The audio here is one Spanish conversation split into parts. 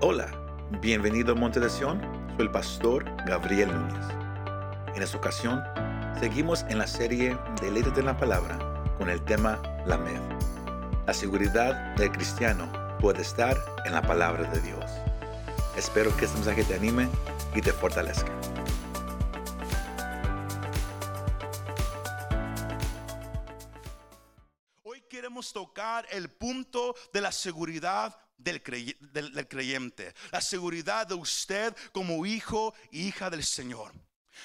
Hola, bienvenido a Monte de Sion, soy el pastor Gabriel Núñez. En esta ocasión, seguimos en la serie Deleítate en la Palabra con el tema La Med. La seguridad del cristiano puede estar en la palabra de Dios. Espero que este mensaje te anime y te fortalezca. Hoy queremos tocar el punto de la seguridad del, crey- del- del creyente, la seguridad de usted como hijo y hija del Señor.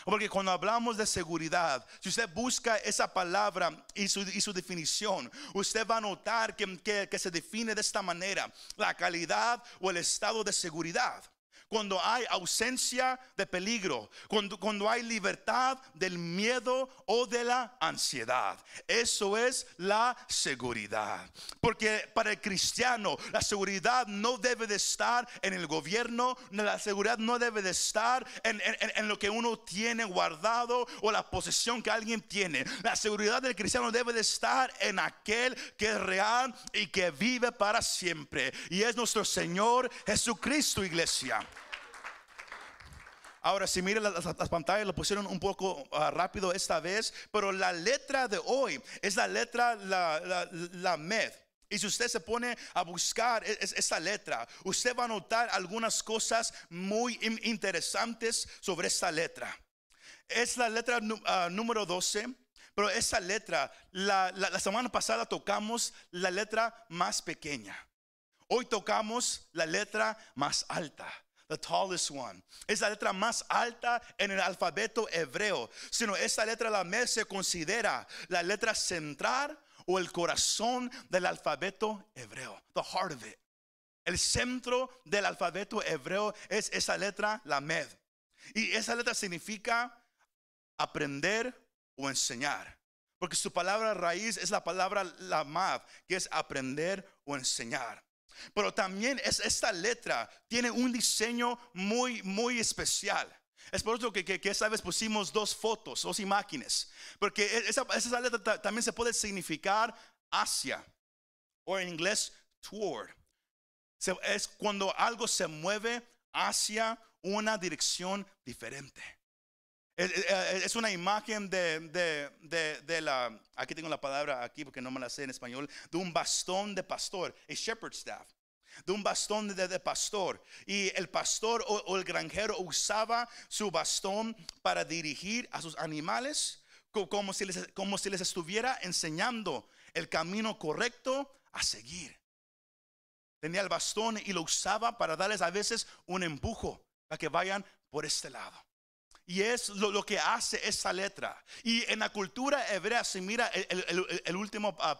Porque cuando hablamos de seguridad, si usted busca esa palabra y su, y su definición, usted va a notar que, que- que se define de esta manera, la calidad o el estado de seguridad. Cuando hay ausencia de peligro, cuando, cuando hay libertad del miedo o de la ansiedad. Eso es la seguridad. Porque para el cristiano la seguridad no debe de estar en el gobierno, la seguridad no debe de estar en, en- lo que uno tiene guardado o la posesión que alguien tiene. La seguridad del cristiano debe de estar en aquel que es real y que vive para siempre. Y es nuestro Señor Jesucristo, iglesia. Ahora, si miran las, las- las pantallas, lo pusieron un poco ah, rápido esta vez, pero la letra de hoy es la letra, la, la, med. Y si usted se pone a buscar e- es- esta letra, usted va a notar algunas cosas muy in- interesantes sobre esta letra. Es la letra ah, número 12, pero esa letra, la- la semana pasada tocamos la letra más pequeña. Hoy tocamos la letra más alta. The tallest one. Es la letra más alta en el alfabeto hebreo. Sino esta letra la mes se considera la letra central o el corazón del alfabeto hebreo. The heart of it. El centro del alfabeto hebreo es esa letra, la med. Y esa letra significa aprender o enseñar. Porque su palabra raíz es la palabra lamad, que es aprender o enseñar. Pero también es, esta letra tiene un diseño muy, muy especial. Es por eso que, esta vez pusimos dos fotos, dos imágenes. Porque e, esa, letra ta- también se puede significar hacia. O en inglés, toward. Es cuando algo se mueve hacia una dirección diferente. Es, una imagen de, de- de- de la, aquí tengo la palabra aquí porque no me la sé en español, de un bastón de pastor, a shepherd staff, de un bastón de, pastor. Y el pastor o, el granjero usaba su bastón para dirigir a sus animales co- como si les, como si les estuviera enseñando el camino correcto a seguir. Tenía el bastón y lo usaba para darles a veces un empujo para que vayan por este lado. Y es lo, que hace esa letra. Y en la cultura hebrea se mira el, último ah,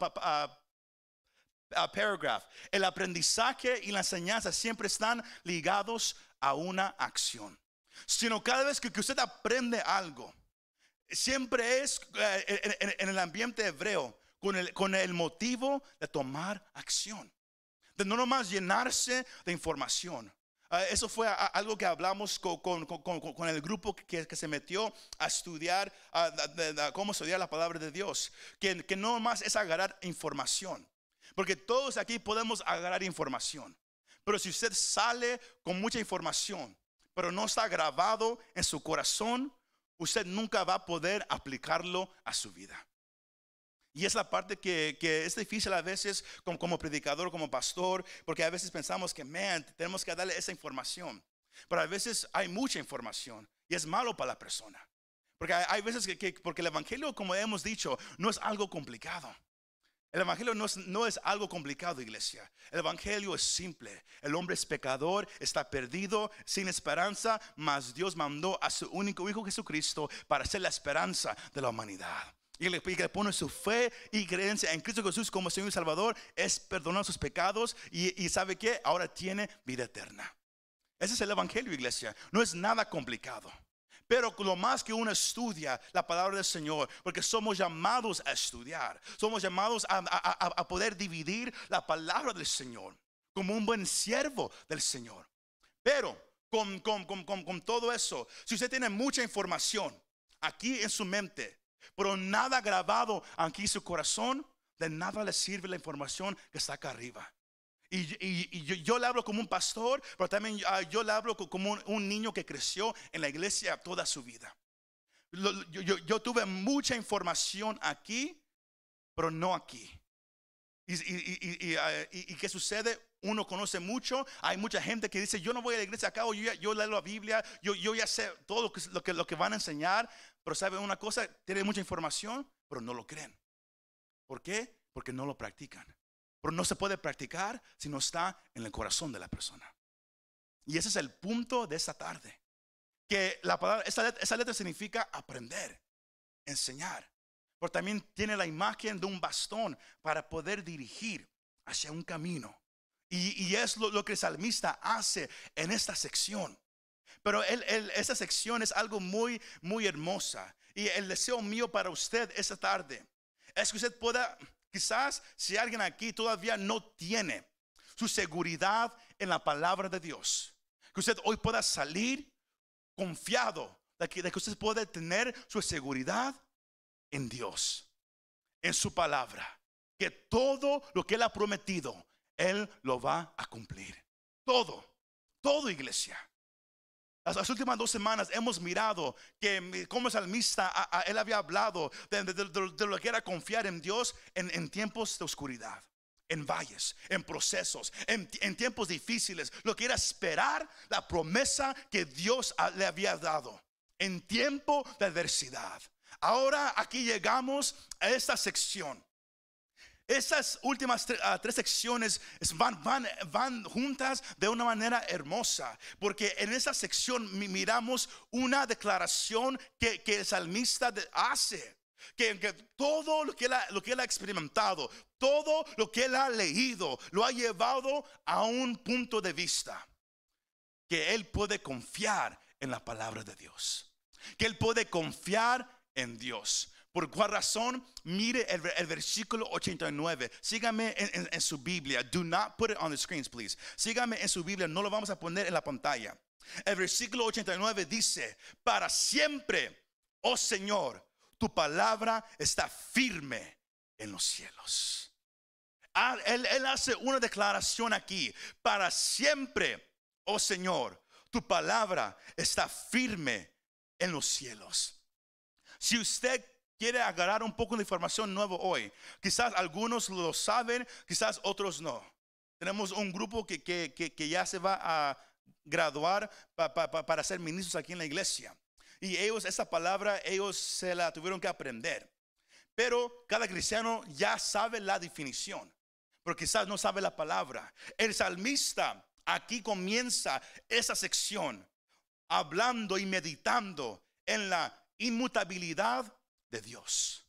paragraph. El aprendizaje y la enseñanza siempre están ligados a una acción. Sino cada vez que, usted aprende algo, siempre es eh, en el ambiente hebreo con el, con el motivo de tomar acción. De no nomás llenarse de información. Ah, eso fue a- a- algo que hablamos co- con, el grupo que, se metió a estudiar ah, de- de- cómo estudiar la palabra de Dios. Que, que no nomás es agarrar información. Porque todos aquí podemos agarrar información. Pero si usted sale con mucha información, pero no está grabado en su corazón, usted nunca va a poder aplicarlo a su vida. Y es la parte que, es difícil a veces como, predicador, como pastor, porque a veces pensamos que, man, tenemos que darle esa información. Pero a veces hay mucha información y es malo para la persona. Porque hay, hay veces que, que- porque el Evangelio, como hemos dicho, no es algo complicado. El Evangelio no es, no es algo complicado, iglesia. El Evangelio es simple. El hombre es pecador, está perdido, sin esperanza, mas Dios mandó a su único Hijo Jesucristo para ser la esperanza de la humanidad. Y y le pone su fe y creencia en Cristo Jesús como Señor y Salvador, es perdonar sus pecados y, y sabe que ahora tiene vida eterna. Ese es el Evangelio, iglesia. No es nada complicado. Pero lo más que uno estudia la palabra del Señor, porque somos llamados a estudiar, somos llamados a, a- a- poder dividir la palabra del Señor como un buen siervo del Señor. Pero con- con- con- con todo eso, si usted tiene mucha información aquí en su mente, pero nada grabado aquí su corazón, de nada le sirve la información que está acá arriba. Y, y- yo, le hablo como un pastor, pero también ah, yo le hablo co- como un, niño que creció en la iglesia toda su vida. Yo- yo tuve mucha información aquí, pero no aquí. Ah, y- y qué sucede? Uno conoce mucho. Hay mucha gente que dice, yo no voy a la iglesia acá, yo, leo la Biblia, yo, ya sé todo lo que, lo, lo que van a enseñar. Pero saben una cosa, tienen mucha información, pero no lo creen. ¿Por qué? Porque no lo practican. Pero no se puede practicar si no está en el corazón de la persona. Y ese es el punto de esta tarde. Que la palabra, esa letra, esa letra significa aprender, enseñar. Pero también tiene la imagen de un bastón para poder dirigir hacia un camino. Y, y es lo, que el salmista hace en esta sección. Pero él, esta sección es algo muy, muy hermosa. Y el deseo mío para usted esta tarde es que usted pueda, quizás si alguien aquí todavía no tiene su seguridad en la palabra de Dios, que usted hoy pueda salir confiado de que, de que usted puede tener su seguridad en Dios, en su palabra, que todo lo que Él ha prometido, Él lo va a cumplir. Todo, todo iglesia. Las, últimas dos semanas hemos mirado que mi- como salmista, a- a- él había hablado de, lo que era confiar en Dios en, tiempos de oscuridad, en valles, en procesos, en, en tiempos difíciles, lo que era esperar la promesa que Dios le había dado en tiempo de adversidad. Ahora aquí llegamos a esta sección. Estas últimas ah, tres secciones es- van, van, van juntas de una manera hermosa, porque en esta sección mi- miramos una declaración que, el salmista hace. Que, que todo lo que, él ha, lo que él ha experimentado, todo lo que él ha leído, lo ha llevado a un punto de vista. Que él puede confiar en la palabra de Dios. Que él puede confiar en Dios. ¿Por cuál razón? Mire el, ver- el versículo 89. Sígame en, en- en su Biblia. Do not put it on the screens, please. Sígame en su Biblia. No lo vamos a poner en la pantalla. El versículo 89 dice, para siempre, oh Señor, tu palabra está firme en los cielos. Ah, él hace una declaración aquí. Para siempre, oh Señor, tu palabra está firme en los cielos. Si usted quiere agarrar un poco de información nueva hoy, quizás algunos lo saben, quizás otros no. Tenemos un grupo que, que- que- ya se va a graduar pa- pa- pa- para ser ministros aquí en la iglesia. Y ellos, esa palabra, ellos se la tuvieron que aprender. Pero cada cristiano ya sabe la definición, pero quizás no sabe la palabra. El salmista aquí comienza esa sección hablando y meditando en la inmutabilidad de Dios.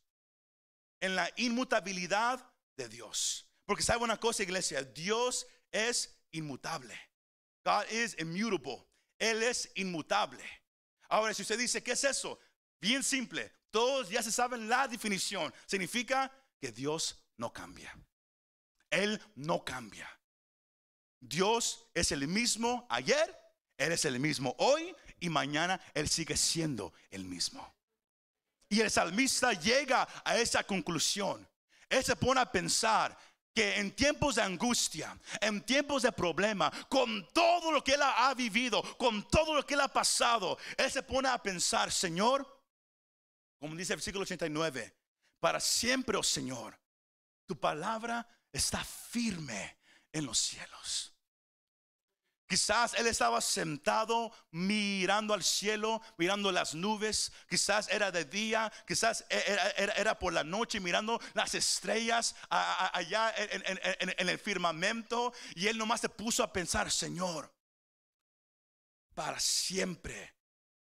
En la inmutabilidad de Dios. Porque sabe una cosa, iglesia, Dios es inmutable. God is immutable. Él es inmutable. Ahora, si usted dice, ¿qué es eso? Bien simple. Todos ya se saben la definición. Significa que Dios no cambia. Él no cambia. Dios es el mismo ayer, Él es el mismo hoy y mañana Él sigue siendo el mismo. Y el salmista llega a esa conclusión. Él se pone a pensar que en tiempos de angustia, en tiempos de problema, con todo lo que él ha vivido, con todo lo que él ha pasado, él se pone a pensar, Señor, como dice el versículo 89, para siempre, oh Señor, tu palabra está firme en los cielos. Quizás él estaba sentado mirando al cielo, mirando las nubes. Quizás era de día, quizás e-, era, por la noche mirando las estrellas allá en- en el firmamento. Y él nomás se puso a pensar, Señor, para siempre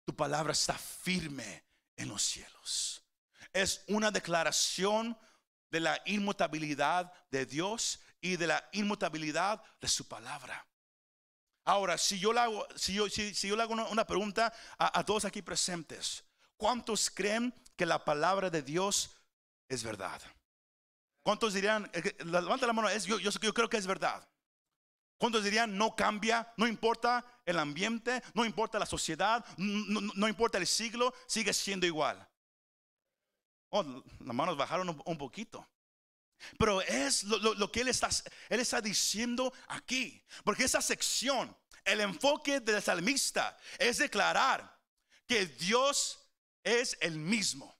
tu palabra está firme en los cielos. Es una declaración de la inmutabilidad de Dios y de la inmutabilidad de su palabra. Ahora, si yo le hago, si yo, si, yo le hago una, pregunta a, todos aquí presentes, ¿cuántos creen que la palabra de Dios es verdad? ¿Cuántos dirían, levanta la mano, es, yo, creo que es verdad? ¿Cuántos dirían no cambia, no importa el ambiente, no importa la sociedad, no, importa el siglo, sigue siendo igual? Oh, las manos bajaron un, poquito. Pero es lo, lo- lo que él está, él está diciendo aquí. Porque esa sección, el enfoque del salmista es declarar que Dios es el mismo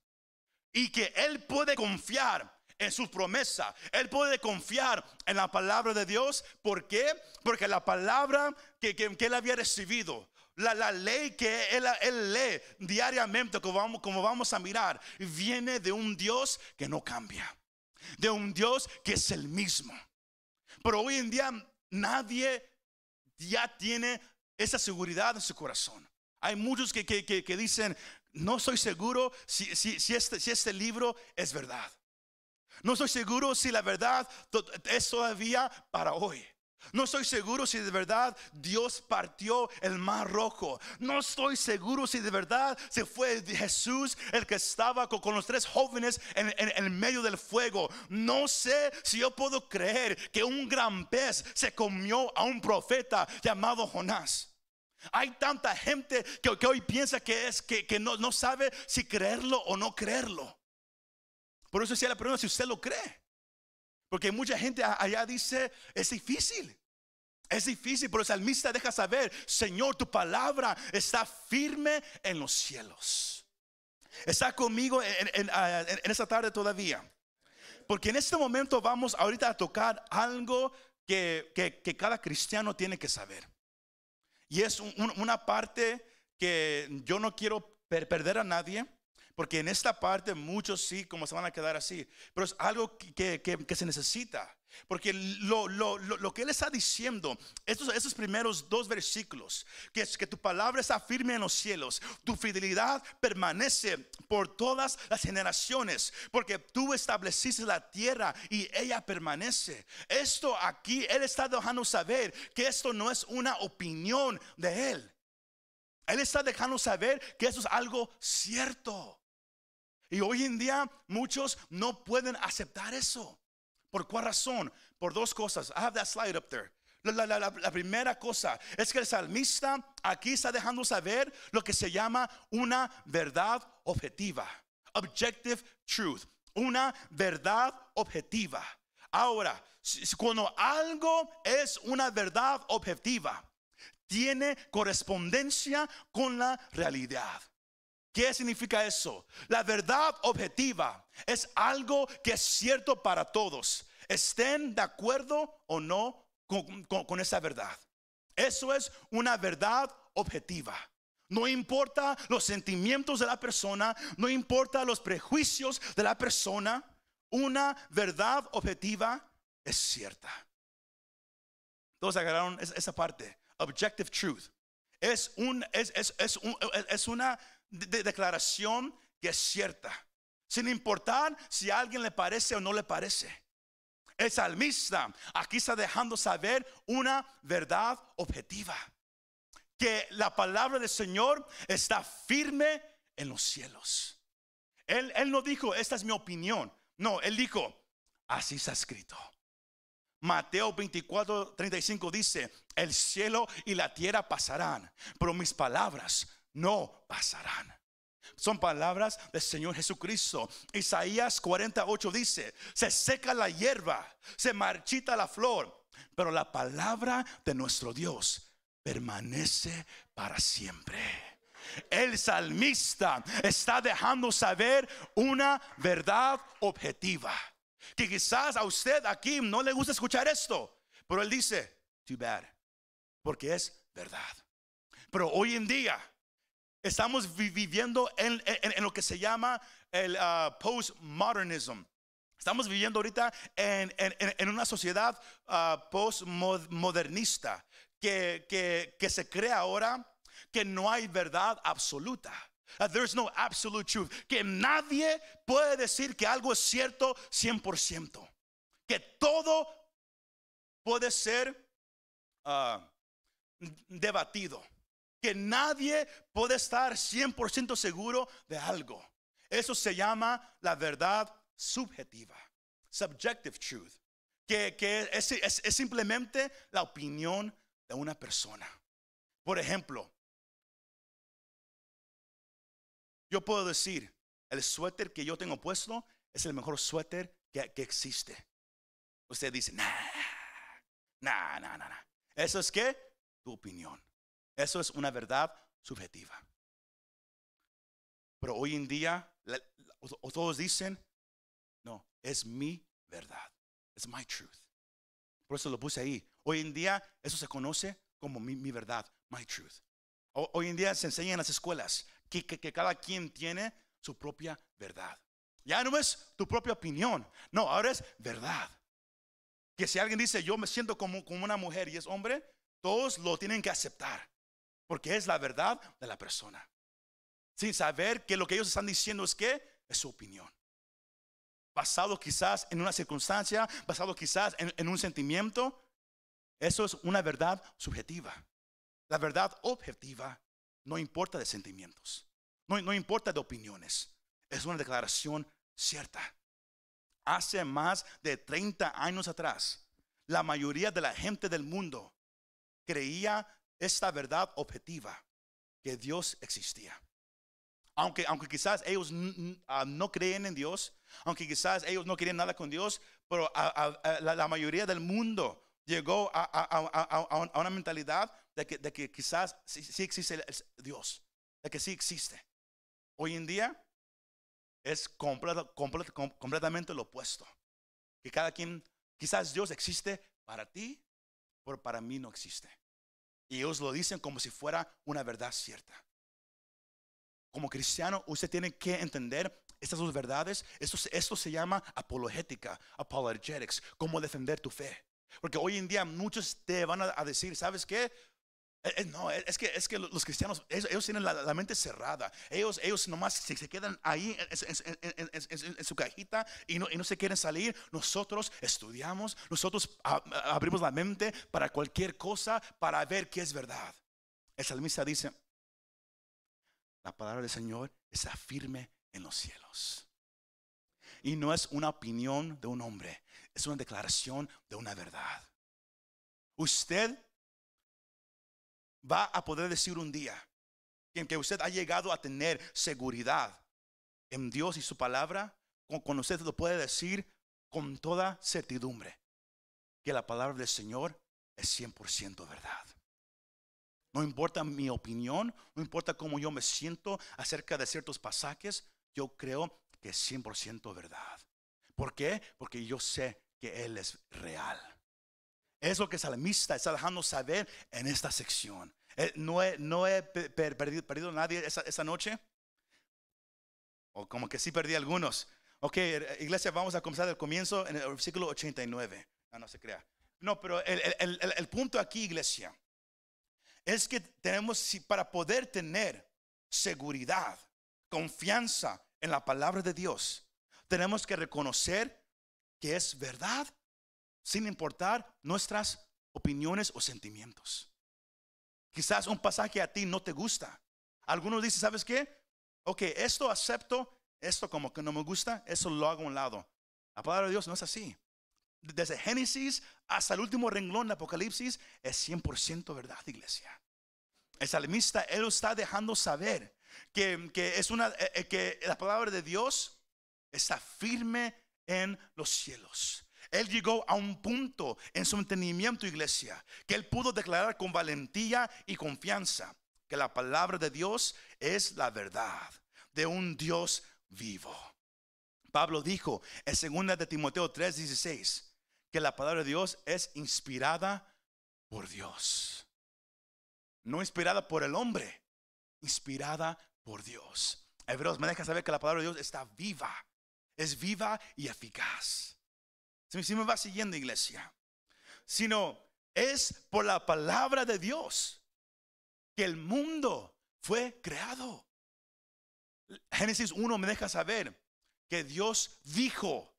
y que él puede confiar en su promesa. Él puede confiar en la palabra de Dios. ¿Por qué? Porque la palabra que, que- que él había recibido, la, la ley que él, él lee diariamente, como vamos, como vamos a mirar, viene de un Dios que no cambia. De un Dios que es el mismo. Pero hoy en día nadie ya tiene esa seguridad en su corazón. Hay muchos que, que- que- dicen, no estoy seguro si, si- este, si este libro es verdad. No estoy seguro si la verdad es todavía para hoy. No estoy seguro si de verdad Dios partió el mar rojo. No estoy seguro si de verdad se fue Jesús el que estaba con, los tres jóvenes en, en medio del fuego. No sé si yo puedo creer que un gran pez se comió a un profeta llamado Jonás. Hay tanta gente que, hoy piensa que es que, que no, no sabe si creerlo o no creerlo. Por eso decía la pregunta si usted lo cree. Porque mucha gente allá dice, es difícil. Es difícil, pero el salmista deja saber, Señor, tu palabra está firme en los cielos. Está conmigo en, en- ah, esta tarde todavía. Porque en este momento vamos ahorita a tocar algo que, que- cada cristiano tiene que saber. Y es un- un- una parte que yo no quiero per- perder a nadie, porque en esta parte muchos sí, como se van a quedar así, pero es algo que, que- se necesita. Porque lo, lo- lo- lo que él está diciendo, estos, esos primeros dos versículos, que es que tu palabra está firme en los cielos, tu fidelidad permanece por todas las generaciones, porque tú estableciste la tierra y ella permanece. Esto aquí, él está dejando saber que esto no es una opinión de él. Él está dejando saber que eso es algo cierto. Y hoy en día muchos no pueden aceptar eso. ¿Por cuál razón? Por dos cosas. I have that slide up there. La, la- primera cosa es que el salmista aquí está dejando saber lo que se llama una verdad objetiva. Objective truth. Una verdad objetiva. Ahora, cuando algo es una verdad objetiva, tiene correspondencia con la realidad. ¿Qué significa eso? La verdad objetiva es algo que es cierto para todos, estén de acuerdo o no con, esa verdad. Eso es una verdad objetiva. No importa los sentimientos de la persona, no importa los prejuicios de la persona, una verdad objetiva es cierta. Todos agarraron es- esa parte. Objective truth. Es una de- de- declaración que es cierta. Sin importar si a alguien le parece o no le parece. El salmista aquí está dejando saber una verdad objetiva. Que la palabra del Señor está firme en los cielos. Él, él no dijo, esta es mi opinión. No, él dijo, así está escrito. Mateo 24, 35 dice, el cielo y la tierra pasarán, pero mis palabras no pasarán. Son palabras del Señor Jesucristo. Isaías 48 dice, se seca la hierba, se marchita la flor, pero la palabra de nuestro Dios permanece para siempre. El salmista está dejando saber una verdad objetiva. Que quizás a usted aquí no le gusta escuchar esto, pero él dice, too bad, porque es verdad. Pero hoy en día estamos vi- viviendo en, en- lo que se llama el ah, postmodernism. Estamos viviendo ahorita en, en- una sociedad ah, postmodernista que, que, que se cree ahora que no hay verdad absoluta. That there's no absolute truth. Que nadie puede decir que algo es cierto 100%. Que todo puede ser ah, debatido. Que nadie puede estar 100% seguro de algo. Eso se llama la verdad subjetiva. Subjective truth. Que, es, simplemente la opinión de una persona. Por ejemplo, yo puedo decir, el suéter que yo tengo puesto es el mejor suéter que, existe. usted dice, nah, nah, nah, nah. Eso es que tu opinión. Eso es una verdad subjetiva. Pero hoy en día, todos dicen, no, es mi verdad. Es my truth. Por eso lo puse ahí. Hoy en día, eso se conoce como mi, verdad, my truth. hoy en día se enseña en las escuelas que, cada quien tiene su propia verdad. Ya no es tu propia opinión, no, ahora es verdad. Que si alguien dice, yo me siento como una mujer y es hombre, todos lo tienen que aceptar, porque es la verdad de la persona. Sin saber que lo que ellos están diciendo es que es su opinión. Basado quizás en una circunstancia, basado quizás en, un sentimiento, eso es una verdad subjetiva. La verdad objetiva no importa de sentimientos, no, no importa de opiniones es una declaración cierta. Hace más de 30 años atrás, la mayoría de la gente del mundo creía esta verdad objetiva, que Dios existía. Aunque, aunque quizás ellos ah, no creen en Dios, aunque quizás ellos no querían nada con Dios, pero la, mayoría del mundo llegó a, una mentalidad de que, de que quizás sí, existe Dios, de que sí existe. Hoy en día es completamente lo opuesto. Que cada quien, quizás Dios existe para ti, pero para mí no existe. Y ellos lo dicen como si fuera una verdad cierta. Como cristiano, usted tiene que entender estas dos verdades. Esto, se llama apologética, apologetics, cómo defender tu fe. Porque hoy en día muchos te van a decir, ¿sabes qué? Eh, eh, no, es que, es que los cristianos, ellos, tienen la, mente cerrada. Ellos, ellos nomás se, se quedan ahí en, su cajita y no, y no, se quieren salir. Nosotros estudiamos, nosotros abrimos la mente para cualquier cosa, para ver qué es verdad. El salmista dice, la palabra del Señor está firme en los cielos. Y no es una opinión de un hombre, es una declaración de una verdad. Usted va a poder decir un día en que usted ha llegado a tener seguridad en Dios y su palabra, cuando usted lo puede decir con toda certidumbre que la palabra del Señor es 100% verdad. No importa mi opinión, no importa cómo yo me siento acerca de ciertos pasajes, yo creo que es 100% verdad. ¿Por qué? Porque yo sé que Él es real. Es lo que el salmista está dejando saber en esta sección. Eh, no he, no he perdido, perdido, nadie esa, noche. O como que sí perdí algunos. Ok, eh, iglesia, vamos a comenzar del comienzo en el versículo 89. No, no se crea. No, pero el, el, el, punto aquí, iglesia, es que tenemos, para poder tener seguridad, confianza en la palabra de Dios, tenemos que reconocer que es verdad sin importar nuestras opiniones o sentimientos. Quizás un pasaje a ti no te gusta. Algunos dicen, ¿sabes qué? Ok, esto acepto, esto como que no me gusta, eso lo hago a un lado. La palabra de Dios no es así. Desde Génesis hasta el último renglón de Apocalipsis es 100% verdad, iglesia. El salmista, él está dejando saber que, es una, eh, eh, que la palabra de Dios está firme en los cielos. Él llegó a un punto en su entendimiento, iglesia, que él pudo declarar con valentía y confianza que la palabra de Dios es la verdad de un Dios vivo. Pablo dijo en 2 de Timoteo 3:16 que la palabra de Dios es inspirada por Dios. No inspirada por el hombre, inspirada por Dios. Hebreos me deja saber que la palabra de Dios está viva, es viva y eficaz. Si me va siguiendo, iglesia. Sino es por la palabra de Dios que el mundo fue creado. Génesis 1 me deja saber que Dios dijo,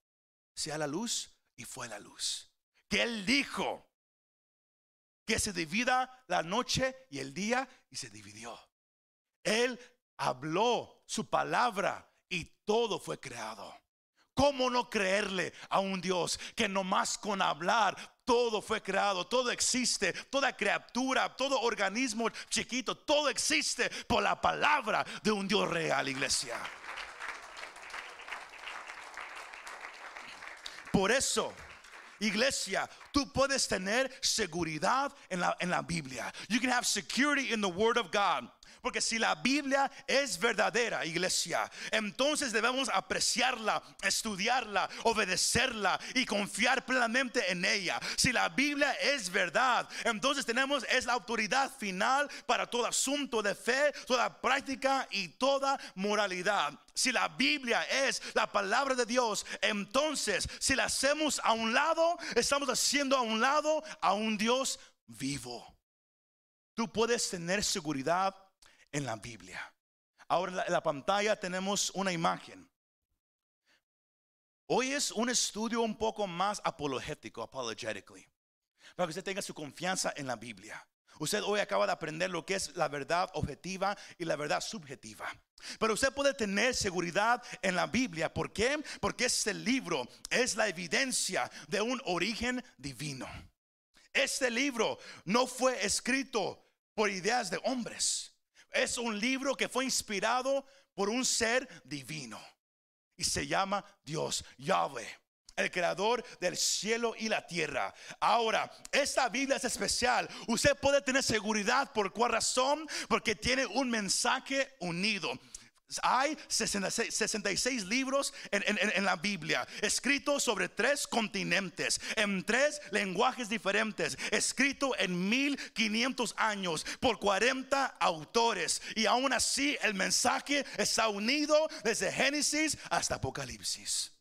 sea la luz y fue la luz. Que Él dijo que se divida la noche y el día y se dividió. Él habló su palabra y todo fue creado. ¿Cómo no creerle a un Dios que nomás con hablar todo fue creado, todo existe, toda criatura, todo organismo chiquito, todo existe por la palabra de un Dios real, iglesia? Por eso Iglesia, tú puedes tener seguridad en la, en la Biblia. You can have security in the Word of God. Porque si la Biblia es verdadera, iglesia, entonces debemos apreciarla, estudiarla, obedecerla y confiar plenamente en ella. Si la Biblia es verdad, entonces tenemos es la autoridad final para todo asunto de fe, toda práctica y toda moralidad. Si la Biblia es la palabra de Dios, entonces si la hacemos a un lado, estamos haciendo a un lado a un Dios vivo. Tú puedes tener seguridad en la Biblia. Ahora en la, pantalla tenemos una imagen. Hoy es un estudio un poco más apologético, apologetically, para que usted tenga su confianza en la Biblia. Usted hoy acaba de aprender lo que es la verdad objetiva y la verdad subjetiva. Pero usted puede tener seguridad en la Biblia. ¿Por qué? Porque este libro es la evidencia de un origen divino. Este libro no fue escrito por ideas de hombres es un libro que fue inspirado por un ser divino y se llama Dios, Yahweh el creador del cielo y la tierra. Ahora, esta Biblia es especial. Usted puede tener seguridad por cuál razón, porque tiene un mensaje unido. Hay 66, libros en, la Biblia, escritos sobre tres continentes, en tres lenguajes diferentes, escrito en 1500 años por 40 autores. Y aún así el mensaje está unido desde Génesis hasta Apocalipsis.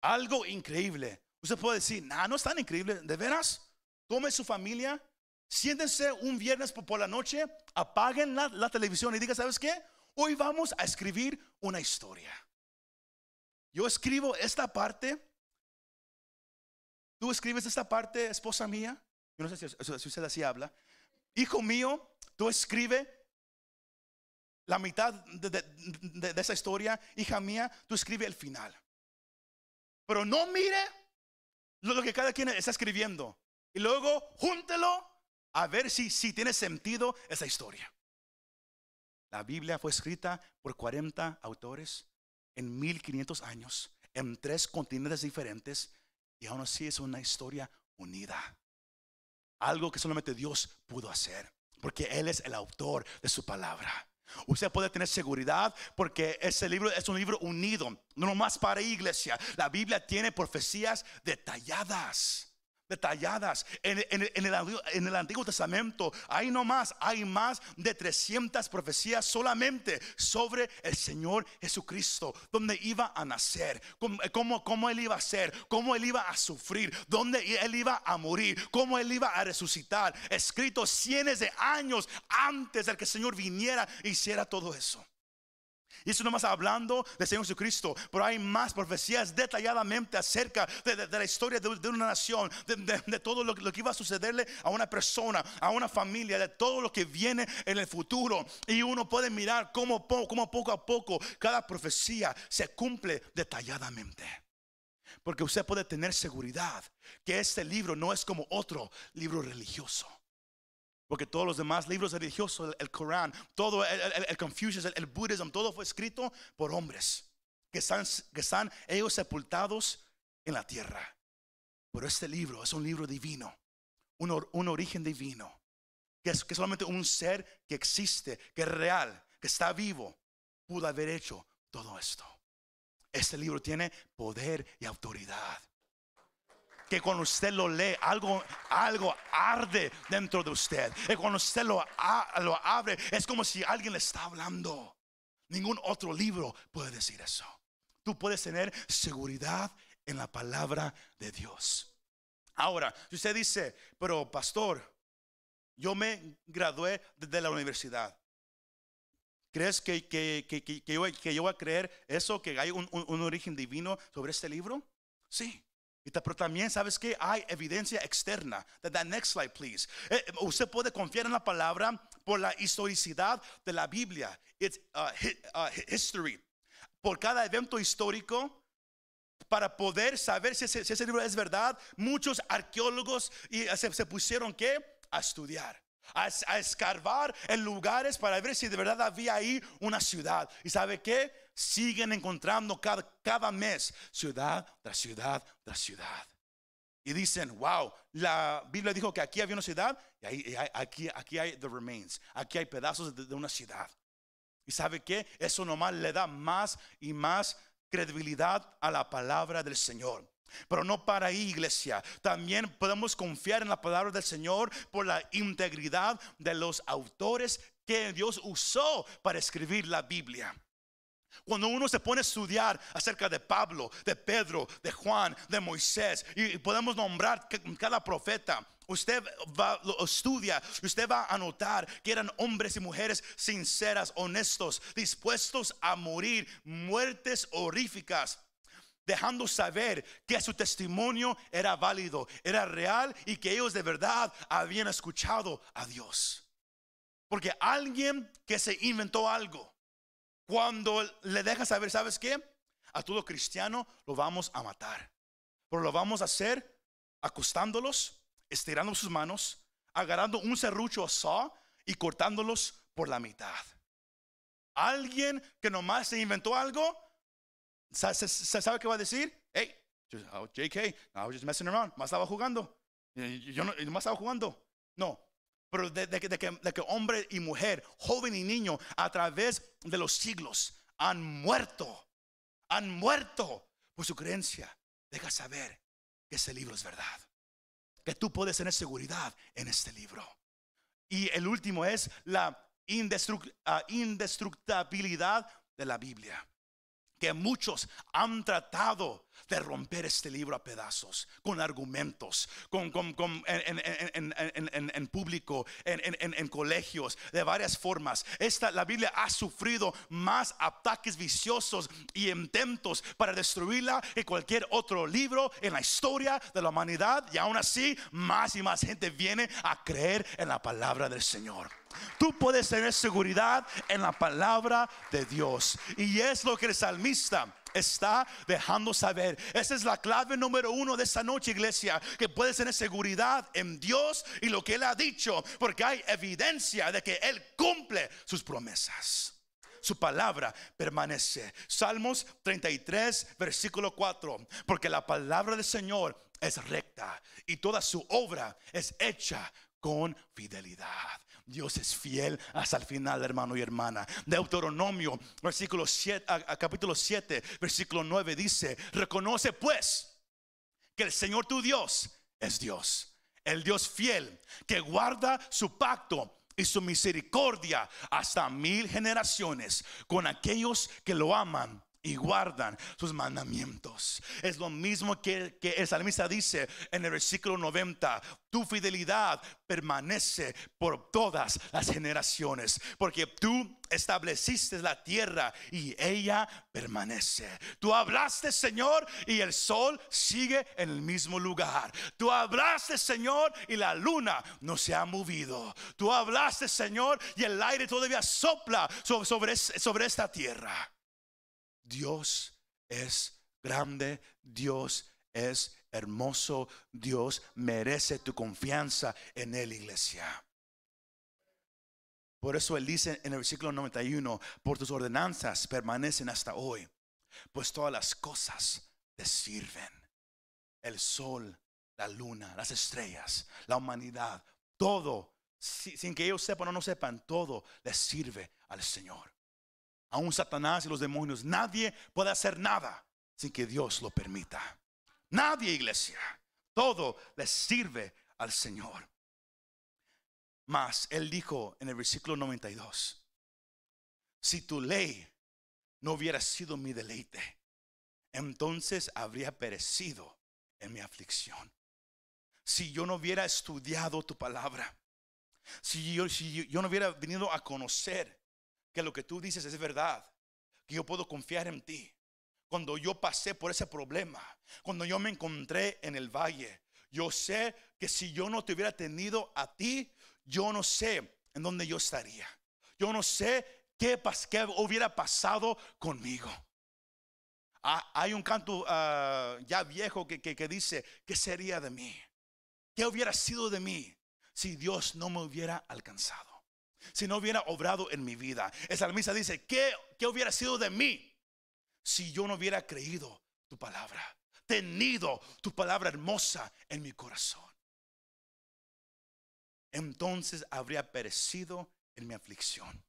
Algo increíble. Usted puede decir, no es tan increíble, de veras. Tome su familia, siéntense un viernes por la noche, apaguen la, la televisión y diga, ¿sabes qué? Hoy vamos a escribir una historia. Yo escribo esta parte. Tú escribes esta parte, esposa mía. Yo no sé si, usted así habla. Hijo mío, tú escribe la mitad de, esa historia. Hija mía, tú escribe el final. Pero no mire lo que cada quien está escribiendo. Y luego júntelo a ver si, si tiene sentido esa historia. La Biblia fue escrita por 40 autores en 1500 años, en tres continentes diferentes, y aún así es una historia unida. Algo que solamente Dios pudo hacer, porque Él es el autor de su palabra. Usted puede tener seguridad porque ese libro es un libro unido, no nomás para iglesia. La Biblia tiene profecías detalladas detalladas. En, el, Antiguo Testamento hay no más, hay más de 300 profecías solamente sobre el Señor Jesucristo, donde iba a nacer, cómo, cómo, Él iba a ser, cómo Él iba a sufrir, dónde Él iba a morir, cómo Él iba a resucitar, escrito cientos de años antes de que el Señor viniera e hiciera todo eso. Y eso no más hablando del Señor Jesucristo, pero hay más profecías detalladamente acerca de, la historia de, una nación, de, todo lo, que iba a sucederle a una persona, a una familia, de todo lo que viene en el futuro. Y uno puede mirar cómo, cómo poco a poco cada profecía se cumple detalladamente. Porque usted puede tener seguridad que este libro no es como otro libro religioso. Porque todos los demás libros religiosos, el, Corán, todo el, el, el Confucius, el, Buddhismo, todo fue escrito por hombres que están, que están ellos sepultados en la tierra. Pero este libro es un libro divino, un, un origen divino, que es que solamente un ser que existe, que es real, que está vivo, pudo haber hecho todo esto. Este libro tiene poder y autoridad que cuando usted lo lee, algo, algo arde dentro de usted. Y cuando usted lo, lo abre, es como si alguien le está hablando. Ningún otro libro puede decir eso. Tú puedes tener seguridad en la palabra de Dios. Ahora, si usted dice, pero pastor, yo me gradué de la universidad. ¿Crees que, que, que, que yo, voy a creer eso, que hay un, un origen divino sobre este libro? Sí. Pero también, ¿sabes que Hay evidencia externa. That, next slide, please. Eh, usted puede confiar en la palabra por la historicidad de la Biblia. It's uh, uh, history. Por cada evento histórico, para poder saber si ese, libro es verdad, muchos arqueólogos y se, se pusieron ¿qué? a estudiar a, a escarbar en lugares para ver si de verdad había ahí una ciudad. ¿Y sabe qué? Siguen encontrando cada, cada mes ciudad tras ciudad tras ciudad. Y dicen, wow, la Biblia dijo que aquí había una ciudad y aquí, aquí hay the remains, aquí hay pedazos de, de una ciudad. ¿Y sabe qué? Eso nomás le da más y más credibilidad a la palabra del Señor. Pero no para ahí, iglesia. También podemos confiar en la palabra del Señor por la integridad de los autores que Dios usó para escribir la Biblia. Cuando uno se pone a estudiar acerca de Pablo, de Pedro, de Juan, de Moisés, y podemos nombrar ca- cada profeta, usted va, lo estudia, usted va a notar que eran hombres y mujeres sinceras, honestos, dispuestos a morir muertes horríficas dejando saber que su testimonio era válido, era real y que ellos de verdad habían escuchado a Dios. Porque alguien que se inventó algo, cuando le deja saber, ¿sabes qué? A todo cristiano lo vamos a matar. Pero lo vamos a hacer acostándolos, estirando sus manos, agarrando un serrucho a saw y cortándolos por la mitad. Alguien que nomás se inventó algo, ¿sa- sa- sa- ¿sabe qué va a decir? Hey, just- oh, JK, I was just messing around, más estaba jugando. Yo no, y nomás estaba jugando. No, pero de, que, de que- hombre y mujer, joven y niño, a través de los siglos han muerto, han muerto por su creencia. Deja saber que ese libro es verdad, que tú puedes tener seguridad en este libro. Y el último es la ah, indestructibilidad de la Biblia. Que muchos han tratado de romper este libro a pedazos, con argumentos, con, en, en- público, en colegios, de varias formas. Esta, la Biblia ha sufrido más ataques viciosos y intentos para destruirla que cualquier otro libro en la historia de la humanidad. Y aún así, más y más gente viene a creer en la palabra del Señor. Tú puedes tener seguridad en la palabra de Dios. Y es lo que el salmista está dejando saber. Esa es la clave número uno de esta noche, iglesia. Que puedes tener seguridad en Dios y lo que Él ha dicho. Porque hay evidencia de que Él cumple sus promesas. Su palabra permanece. Salmos 33, versículo 4. Porque la palabra del Señor es recta y toda su obra es hecha con fidelidad. Dios es fiel hasta el final, hermano y hermana. Deuteronomio, versículo 7, a- capítulo 7, versículo 9 dice, reconoce pues que el Señor tu Dios es Dios, el Dios fiel, que guarda su pacto y su misericordia hasta mil generaciones con aquellos que lo aman y guardan sus mandamientos. Es lo mismo que, el salmista dice en el versículo 90, tu fidelidad permanece por todas las generaciones, porque tú estableciste la tierra y ella permanece. Tú hablaste, Señor, y el sol sigue en el mismo lugar. Tú hablaste, Señor, y la luna no se ha movido. Tú hablaste, Señor, y el aire todavía sopla sobre esta tierra. Dios es grande, Dios es hermoso, Dios merece tu confianza en Él, iglesia. Por eso Él dice en el versículo 91, por tus ordenanzas permanecen hasta hoy, pues todas las cosas te sirven. El sol, la luna, las estrellas, la humanidad, todo, si- sin que ellos sepan o no sepan, todo les sirve al Señor aún Satanás y los demonios, nadie puede hacer nada sin que Dios lo permita. Nadie, iglesia. Todo les sirve al Señor. Mas Él dijo en el versículo 92, si tu ley no hubiera sido mi deleite, entonces habría perecido en mi aflicción. Si yo no hubiera estudiado tu palabra, si yo, si yo no hubiera venido a conocer que lo que tú dices es verdad, que yo puedo confiar en ti. Cuando yo pasé por ese problema, cuando yo me encontré en el valle, yo sé que si yo no te hubiera tenido a ti, yo no sé en dónde yo estaría. Yo no sé qué, qué hubiera pasado conmigo. Ah, hay un canto ah, ya viejo que, que- que dice, ¿qué sería de mí? ¿Qué hubiera sido de mí si Dios no me hubiera alcanzado, si no hubiera obrado en mi vida. El salmista dice, ¿qué, qué hubiera sido de mí si yo no hubiera creído tu palabra, tenido tu palabra hermosa en mi corazón? Entonces habría perecido en mi aflicción.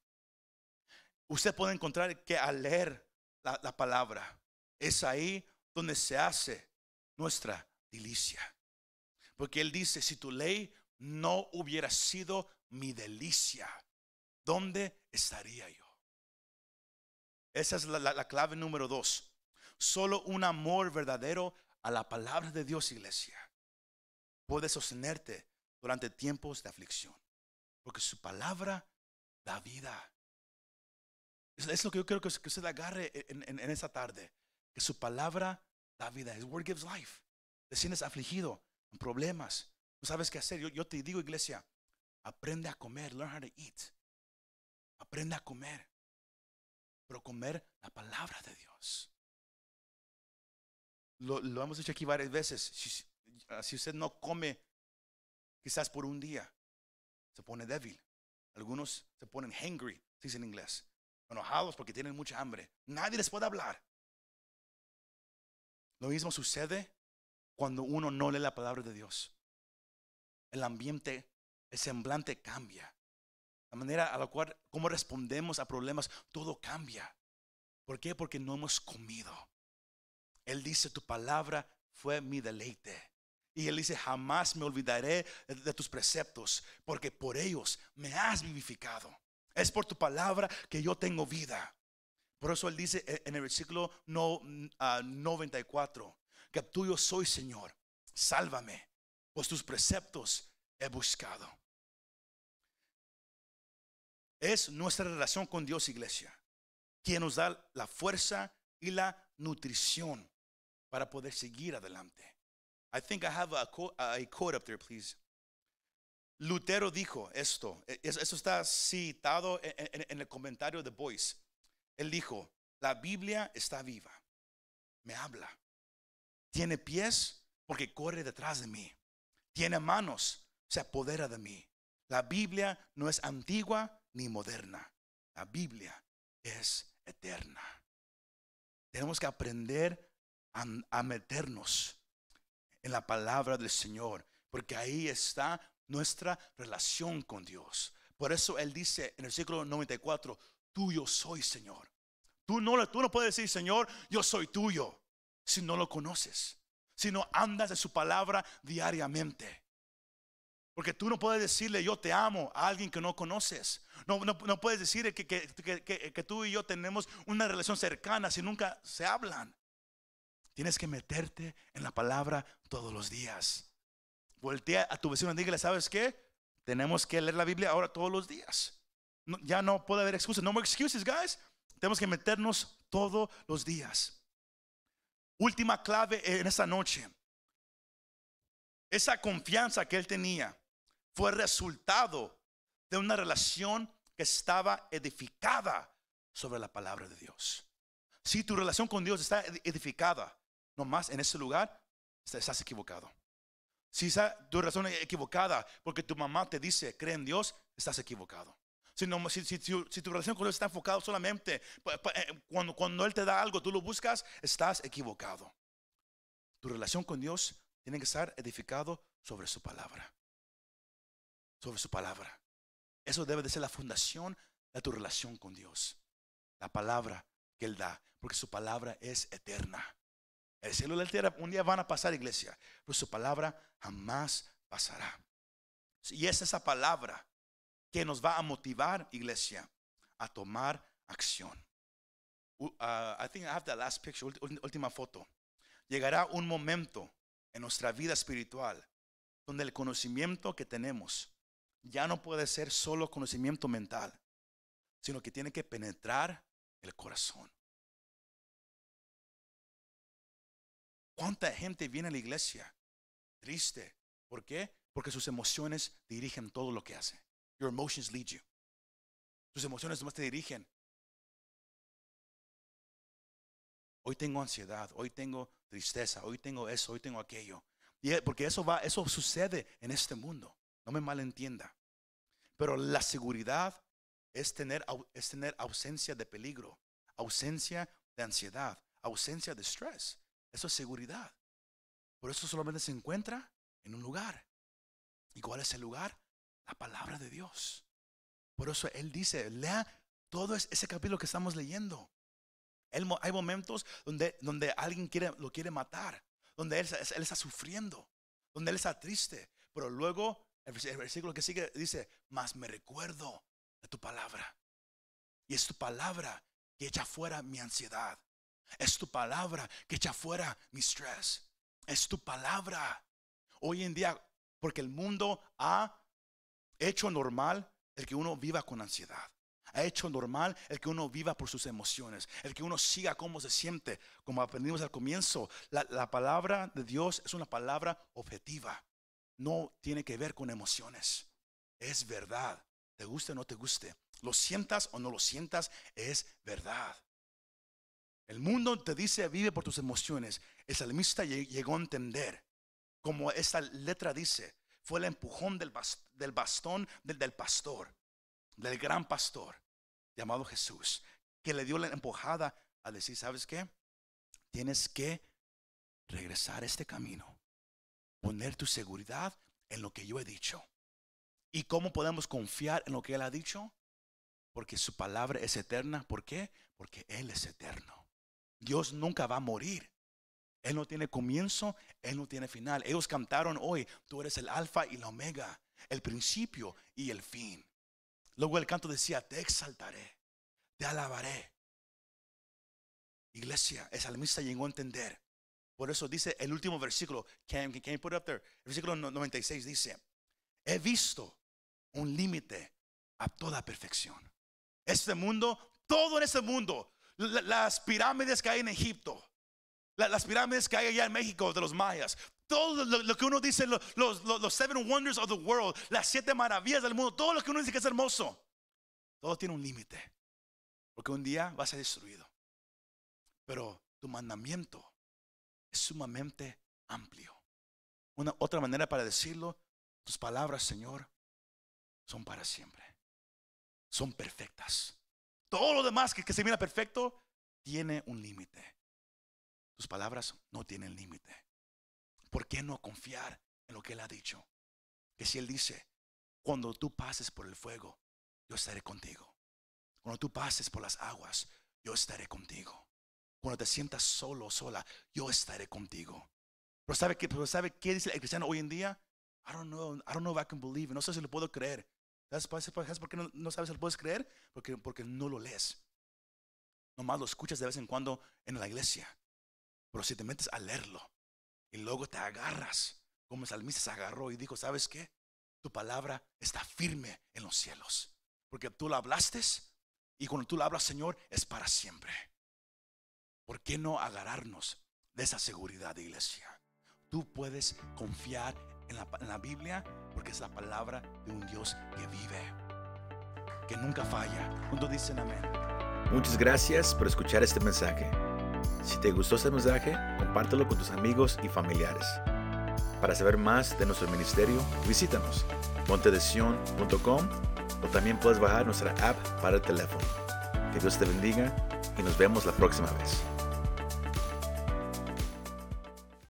Usted puede encontrar que al leer la, la palabra, es ahí donde se hace nuestra delicia. Porque Él dice, si tu ley no hubiera sido mi delicia, ¿dónde estaría yo? Esa es la, la clave número dos. Solo un amor verdadero a la palabra de Dios, iglesia, puede sostenerte durante tiempos de aflicción. Porque su palabra da vida. Es, lo que yo quiero que, usted agarre en, en, esta tarde. Que su palabra da vida. His word gives life. Te sientes afligido, en problemas. No sabes qué hacer. Yo te digo, iglesia, aprende a comer. Learn how to eat. Aprende a comer. Pero comer la palabra de Dios. Lo, hemos dicho aquí varias veces. Si, si usted no come, quizás por un día, se pone débil. Algunos se ponen hangry, se dice en inglés enojados porque tienen mucha hambre. Nadie les puede hablar. Lo mismo sucede cuando uno no lee la palabra de Dios. El ambiente, el semblante cambia. La manera a la cual, cómo respondemos a problemas, todo cambia. ¿Por qué? Porque no hemos comido. Él dice, tu palabra fue mi deleite. Y él dice, jamás me olvidaré de tus preceptos, porque por ellos me has vivificado. Es por tu palabra que yo tengo vida. Por eso él dice en el versículo no, 94, ah, que tuyo soy Señor, sálvame, pues tus preceptos he buscado. Es nuestra relación con Dios, iglesia, quien nos da la fuerza y la nutrición para poder seguir adelante. I think I have a quote up there, please. Lutero dijo esto, e, eso está citado en, el comentario de Boyce. Él dijo, la Biblia está viva, me habla. Tiene pies porque corre detrás de mí. Tiene manos, se apodera de mí. La Biblia no es antigua ni moderna. La Biblia es eterna. Tenemos que aprender a, meternos en la palabra del Señor, porque ahí está nuestra relación con Dios. Por eso Él dice en el versículo 94, tuyo soy Señor. Tú no, tú no puedes decir, Señor, yo soy tuyo, si no lo conoces, si no andas de su palabra diariamente. Porque tú no puedes decirle yo te amo a alguien que no conoces. No, no, puedes decir que, que, tú y yo tenemos una relación cercana si nunca se hablan. Tienes que meterte en la palabra todos los días. Voltea a tu vecino y dígale, ¿sabes qué? Tenemos que leer la Biblia ahora todos los días. ya no puede haber excusas. No more excuses, guys. Tenemos que meternos todos los días. Última clave en esta noche. Esa confianza que él tenía fue resultado de una relación que estaba edificada sobre la palabra de Dios. Si tu relación con Dios está edificada, nomás en ese lugar, estás equivocado. Si esa tu es equivocada porque tu mamá te dice, cree en Dios, estás equivocado. Si, tu relación con Dios está enfocado solamente eh, cuando, cuando Él te da algo, tú lo buscas, estás equivocado. Tu relación con Dios tiene que estar edificado sobre su palabra. Sobre su palabra. Eso debe de ser la fundación de tu relación con Dios. La palabra que Él da, porque su palabra es eterna. El cielo y la tierra un día van a pasar, iglesia, pero su palabra jamás pasará. Y es esa palabra que nos va a motivar, iglesia, a tomar acción. Uh, I think I have the last picture, última foto. Llegará un momento en nuestra vida espiritual donde el conocimiento que tenemos ya no puede ser solo conocimiento mental, sino que tiene que penetrar el corazón. ¿Cuánta gente viene a la iglesia triste? ¿Por qué? Porque sus emociones dirigen todo lo que hace. Your emotions lead you. Tus emociones más te dirigen. Hoy tengo ansiedad, hoy tengo tristeza, hoy tengo eso, hoy tengo aquello. Y porque eso va, eso sucede en este mundo. No me malentienda. Pero la seguridad es tener, es tener ausencia de peligro, ausencia de ansiedad, ausencia de estrés. Eso es seguridad. Por eso solamente se encuentra en un lugar. ¿Y cuál es el lugar? La palabra de Dios. Por eso Él dice, lea todo ese capítulo que estamos leyendo. hay momentos donde, donde alguien quiere, lo quiere matar, donde él, él está sufriendo, donde él está triste. Pero luego el versículo que sigue dice, mas me recuerdo de tu palabra. Y es tu palabra que echa fuera mi ansiedad. Es tu palabra que echa fuera mi estrés. Es tu palabra. Hoy en día, porque el mundo ha hecho normal el que uno viva con ansiedad. Ha hecho normal el que uno viva por sus emociones, el que uno siga cómo se siente, como aprendimos al comienzo. La, la palabra de Dios es una palabra objetiva, no tiene que ver con emociones. Es verdad, te guste o no te guste, lo sientas o no lo sientas, es verdad. El mundo te dice vive por tus emociones. El salmista llegó a entender, como esta letra dice, fue el empujón del, bastón del, pastor, del gran pastor llamado Jesús, que le dio la empujada a decir, ¿sabes qué? Tienes que regresar a este camino, poner tu seguridad en lo que yo he dicho. ¿Y cómo podemos confiar en lo que Él ha dicho? Porque su palabra es eterna. ¿Por qué? Porque Él es eterno. Dios nunca va a morir. Él no tiene comienzo, Él no tiene final. Ellos cantaron hoy, tú eres el alfa y la omega, el principio y el fin. Luego el canto decía, te exaltaré, te alabaré. Iglesia, el salmista llegó a entender. Por eso dice el último versículo, can, can you put it up there? El versículo 96 dice, he visto un límite a toda perfección. Este mundo, todo en este mundo, las pirámides que hay en Egipto, las pirámides que hay allá en México de los mayas, todo lo, que uno dice, los, los, seven wonders of the world, las siete maravillas del mundo, todo lo que uno dice que es hermoso, todo tiene un límite, porque un día va a ser destruido. Pero tu mandamiento es sumamente amplio. Una otra manera para decirlo, tus palabras, Señor, son para siempre. Son perfectas. Todo lo demás que, que se mira perfecto tiene un límite. Tus palabras no tienen límite. ¿Por qué no confiar en lo que Él ha dicho? Que si Él dice, cuando tú pases por el fuego, yo estaré contigo. Cuando tú pases por las aguas, yo estaré contigo. Cuando te sientas solo o sola, yo estaré contigo. Pero ¿sabe qué, pero ¿sabe qué dice el cristiano hoy en día? I don't know, I don't know if I can believe. No sé si lo puedo creer. ¿Sabes por qué no, no sabes si lo puedes creer? Porque, porque no lo lees. Nomás lo escuchas de vez en cuando en la iglesia. Pero si te metes a leerlo y luego te agarras, como el salmista se agarró y dijo, ¿sabes qué? Tu palabra está firme en los cielos. Porque tú la hablaste y cuando tú la hablas, Señor, es para siempre. ¿Por qué no agarrarnos de esa seguridad, iglesia? Tú puedes confiar en la, en la Biblia porque es la palabra de un Dios que vive, que nunca falla. Cuando dicen amén. Muchas gracias por escuchar este mensaje. Si te gustó este mensaje, compártelo con tus amigos y familiares. Para saber más de nuestro ministerio, visítanos montedesion.com o también puedes bajar nuestra app para el teléfono. Que Dios te bendiga y nos vemos la próxima vez.